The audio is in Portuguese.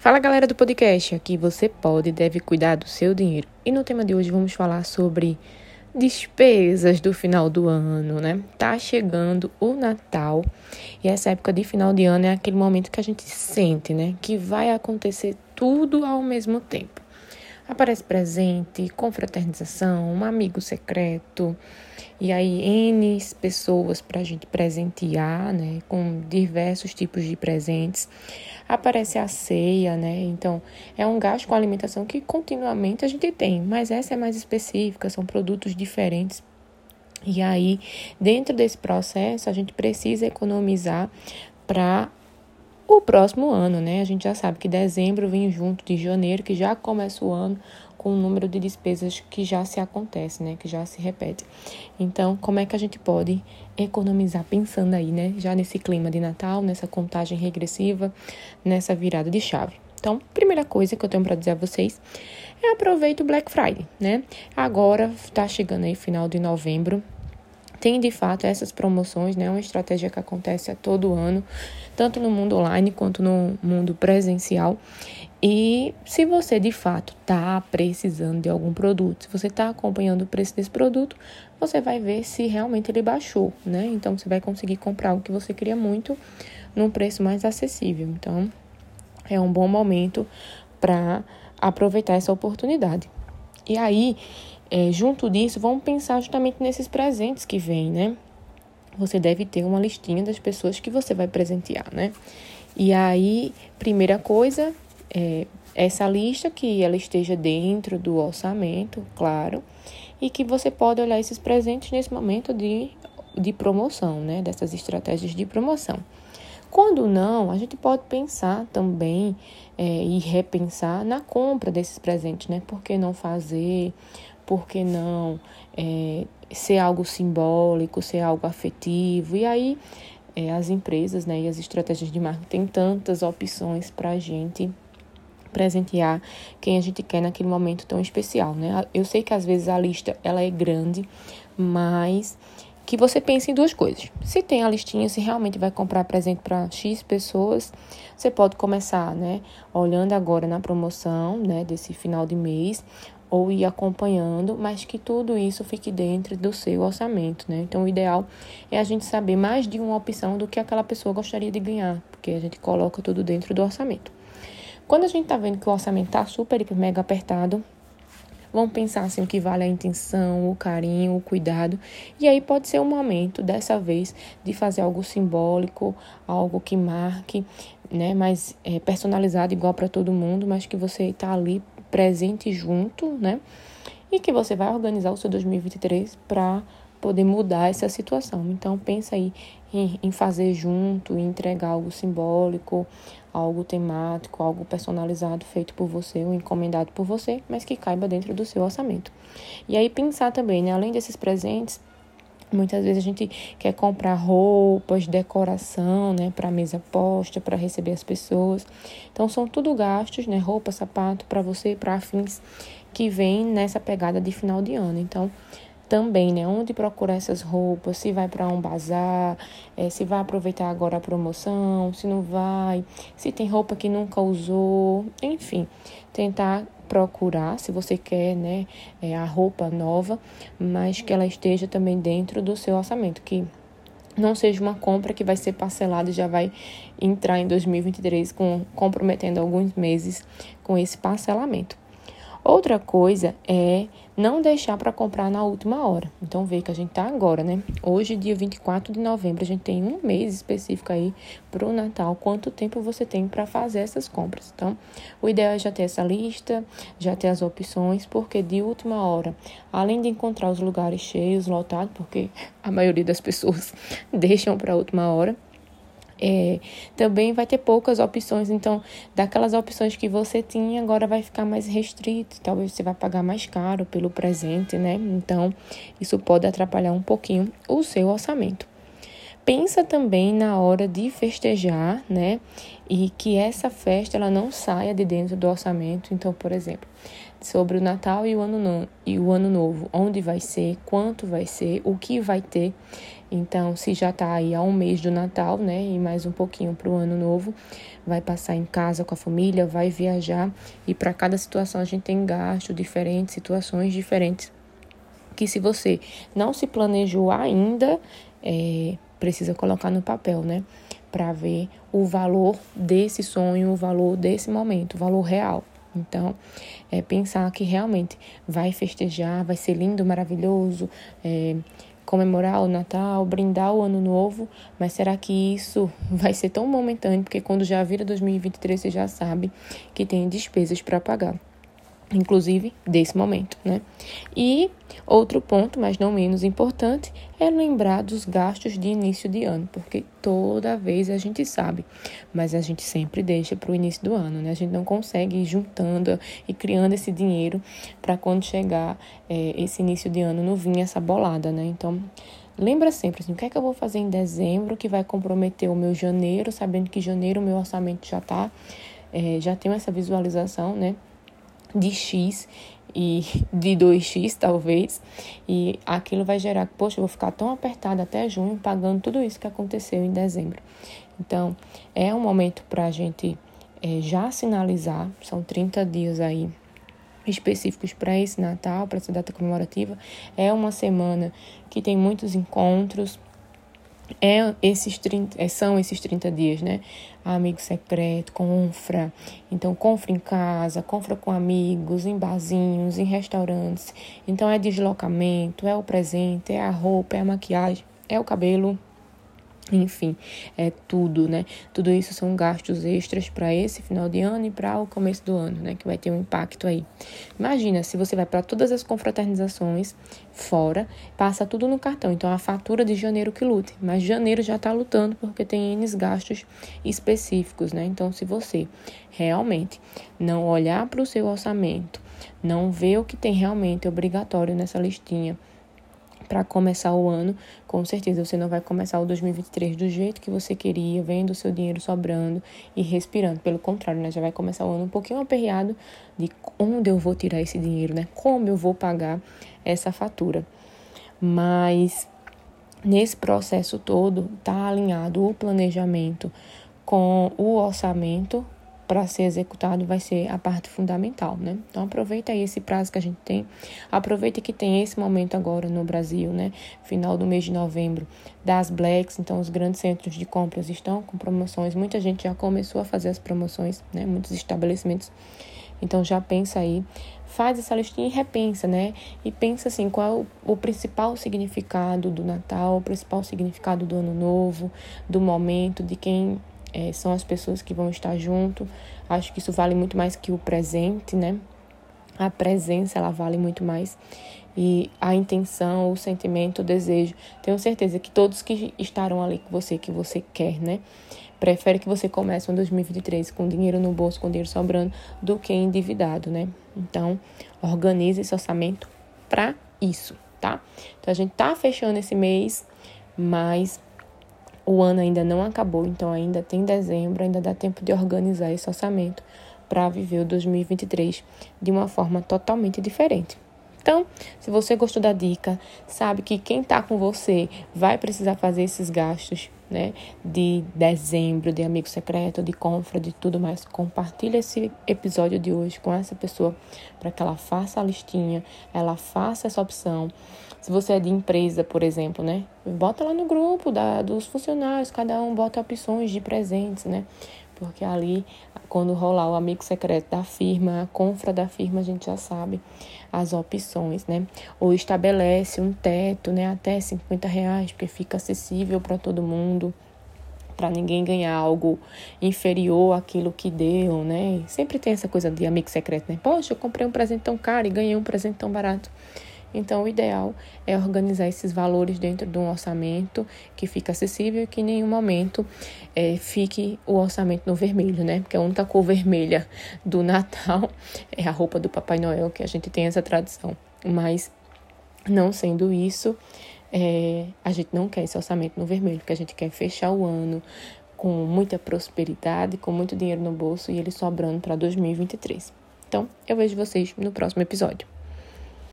Fala galera do podcast, aqui você pode e deve cuidar do seu dinheiro. E no tema de hoje vamos falar sobre despesas do final do ano, né? Tá chegando o Natal e essa época de final de ano é aquele momento que a gente sente, né? Que vai acontecer tudo ao mesmo tempo. Aparece presente, confraternização, um amigo secreto, e aí N pessoas para a gente presentear, né? Com diversos tipos de presentes. Aparece a ceia, né? Então, é um gasto com alimentação que continuamente a gente tem, mas essa é mais específica, são produtos diferentes e aí, dentro desse processo, a gente precisa economizar para o próximo ano, né? A gente já sabe que dezembro vem junto de janeiro, que já começa o ano com o número de despesas que já se acontece, né? Que já se repete. Então, como é que a gente pode economizar pensando aí, né? Já nesse clima de Natal, nessa contagem regressiva, nessa virada de chave. Então, primeira coisa que eu tenho para dizer a vocês é aproveite o Black Friday, né? Agora tá chegando aí final de novembro, tem de fato essas promoções, né? Uma estratégia que acontece a todo ano, tanto no mundo online quanto no mundo presencial. E se você de fato está precisando de algum produto, se você está acompanhando o preço desse produto, você vai ver se realmente ele baixou, né? Então você vai conseguir comprar o que você queria muito num preço mais acessível. Então é um bom momento para aproveitar essa oportunidade. E aí, é, junto disso, vamos pensar justamente nesses presentes que vêm, né? Você deve ter uma listinha das pessoas que você vai presentear, né? E aí, primeira coisa, é essa lista que ela esteja dentro do orçamento, claro, e que você pode olhar esses presentes nesse momento de, de promoção, né? Dessas estratégias de promoção. Quando não, a gente pode pensar também é, e repensar na compra desses presentes, né? Por que não fazer? Por que não é, ser algo simbólico, ser algo afetivo? E aí é, as empresas né, e as estratégias de marketing têm tantas opções para a gente presentear quem a gente quer naquele momento tão especial, né? Eu sei que às vezes a lista ela é grande, mas que você pense em duas coisas. Se tem a listinha, se realmente vai comprar presente para X pessoas, você pode começar, né, olhando agora na promoção, né, desse final de mês, ou ir acompanhando, mas que tudo isso fique dentro do seu orçamento, né? Então, o ideal é a gente saber mais de uma opção do que aquela pessoa gostaria de ganhar, porque a gente coloca tudo dentro do orçamento. Quando a gente tá vendo que o orçamento tá super, hiper, mega apertado, Vamos pensar assim o que vale a intenção, o carinho, o cuidado. E aí pode ser um momento, dessa vez, de fazer algo simbólico, algo que marque, né? Mas é, personalizado igual para todo mundo, mas que você está ali presente junto, né? E que você vai organizar o seu 2023 para poder mudar essa situação. Então pensa aí em, fazer junto, em entregar algo simbólico, algo temático, algo personalizado feito por você ou encomendado por você, mas que caiba dentro do seu orçamento. E aí pensar também, né, além desses presentes, Muitas vezes a gente quer comprar roupas, decoração, né, para mesa posta, para receber as pessoas. Então são tudo gastos, né, roupa, sapato para você para afins que vem nessa pegada de final de ano. Então também, né? Onde procurar essas roupas, se vai para um bazar, é, se vai aproveitar agora a promoção, se não vai, se tem roupa que nunca usou, enfim, tentar procurar, se você quer, né, é, a roupa nova, mas que ela esteja também dentro do seu orçamento, que não seja uma compra que vai ser parcelada e já vai entrar em 2023 com comprometendo alguns meses com esse parcelamento. Outra coisa é não deixar para comprar na última hora. Então, vê que a gente tá agora, né? Hoje, dia 24 de novembro, a gente tem um mês específico aí para o Natal. Quanto tempo você tem para fazer essas compras? Então, o ideal é já ter essa lista, já ter as opções, porque de última hora, além de encontrar os lugares cheios, lotados, porque a maioria das pessoas deixam para última hora é, também vai ter poucas opções. Então, daquelas opções que você tinha, agora vai ficar mais restrito. Talvez você vai pagar mais caro pelo presente, né? Então, isso pode atrapalhar um pouquinho o seu orçamento. Pensa também na hora de festejar, né? E que essa festa ela não saia de dentro do orçamento. Então, por exemplo, sobre o Natal e o Ano, no... e o ano Novo, onde vai ser, quanto vai ser, o que vai ter Então, se já está aí há um mês do Natal, né, e mais um pouquinho para o ano novo, vai passar em casa com a família, vai viajar e para cada situação a gente tem gasto diferentes, situações diferentes. Que se você não se planejou ainda, é, precisa colocar no papel, né, para ver o valor desse sonho, o valor desse momento, o valor real. Então, é pensar que realmente vai festejar, vai ser lindo, maravilhoso, é, comemorar o Natal, brindar o Ano Novo, mas será que isso vai ser tão momentâneo? Porque quando já vira 2023, você já sabe que tem despesas para pagar inclusive desse momento, né? E outro ponto, mas não menos importante, é lembrar dos gastos de início de ano, porque toda vez a gente sabe, mas a gente sempre deixa para o início do ano, né? A gente não consegue ir juntando e criando esse dinheiro para quando chegar é, esse início de ano não vir essa bolada, né? Então Lembra sempre assim, o que é que eu vou fazer em dezembro que vai comprometer o meu janeiro, sabendo que janeiro o meu orçamento já tá, é, já tem essa visualização, né? De X e de 2x talvez, e aquilo vai gerar, poxa, eu vou ficar tão apertada até junho pagando tudo isso que aconteceu em dezembro. Então, é um momento para a gente é, já sinalizar, são 30 dias aí específicos para esse Natal, para essa data comemorativa. É uma semana que tem muitos encontros, é esses 30, é, são esses 30 dias, né? Amigo secreto, confra. Então, confra em casa, confra com amigos, em barzinhos, em restaurantes. Então, é deslocamento, é o presente, é a roupa, é a maquiagem, é o cabelo, enfim, é tudo, né? Tudo isso são gastos extras para esse final de ano e para o começo do ano, né? Que vai ter um impacto aí. Imagina se você vai para todas as confraternizações fora, passa tudo no cartão. Então a fatura de janeiro que lute, mas janeiro já está lutando porque tem N gastos específicos, né? Então se você realmente não olhar para o seu orçamento, não ver o que tem realmente obrigatório nessa listinha, para começar o ano, com certeza você não vai começar o 2023 do jeito que você queria, vendo o seu dinheiro sobrando e respirando. Pelo contrário, né? Já vai começar o ano um pouquinho aperreado de onde eu vou tirar esse dinheiro, né? Como eu vou pagar essa fatura. Mas nesse processo todo, tá alinhado o planejamento com o orçamento para ser executado vai ser a parte fundamental, né? Então aproveita aí esse prazo que a gente tem, aproveita que tem esse momento agora no Brasil, né? Final do mês de novembro, das Blacks, então os grandes centros de compras estão com promoções, muita gente já começou a fazer as promoções, né? Muitos estabelecimentos. Então já pensa aí, faz essa listinha e repensa, né? E pensa assim, qual é o, o principal significado do Natal, o principal significado do Ano Novo, do momento, de quem é, são as pessoas que vão estar junto. Acho que isso vale muito mais que o presente, né? A presença, ela vale muito mais. E a intenção, o sentimento, o desejo. Tenho certeza que todos que estarão ali com você, que você quer, né? Prefere que você comece um 2023 com dinheiro no bolso, com dinheiro sobrando, do que endividado, né? Então, organize esse orçamento para isso, tá? Então, a gente tá fechando esse mês, mas o ano ainda não acabou, então ainda tem dezembro, ainda dá tempo de organizar esse orçamento para viver o 2023 de uma forma totalmente diferente. Então, se você gostou da dica, sabe que quem está com você vai precisar fazer esses gastos, né? De dezembro, de amigo secreto, de compra, de tudo mais. Compartilha esse episódio de hoje com essa pessoa para que ela faça a listinha, ela faça essa opção. Se você é de empresa, por exemplo, né? Bota lá no grupo da, dos funcionários, cada um bota opções de presentes, né? Porque ali, quando rolar o amigo secreto da firma, a confra da firma, a gente já sabe as opções, né? Ou estabelece um teto, né? Até 50 reais, porque fica acessível para todo mundo para ninguém ganhar algo inferior àquilo que deu, né? Sempre tem essa coisa de amigo secreto, né? Poxa, eu comprei um presente tão caro e ganhei um presente tão barato. Então, o ideal é organizar esses valores dentro de um orçamento que fica acessível e que em nenhum momento é, fique o orçamento no vermelho, né? Porque a única cor vermelha do Natal é a roupa do Papai Noel, que a gente tem essa tradição. Mas, não sendo isso, é, a gente não quer esse orçamento no vermelho, porque a gente quer fechar o ano com muita prosperidade, com muito dinheiro no bolso e ele sobrando para 2023. Então, eu vejo vocês no próximo episódio.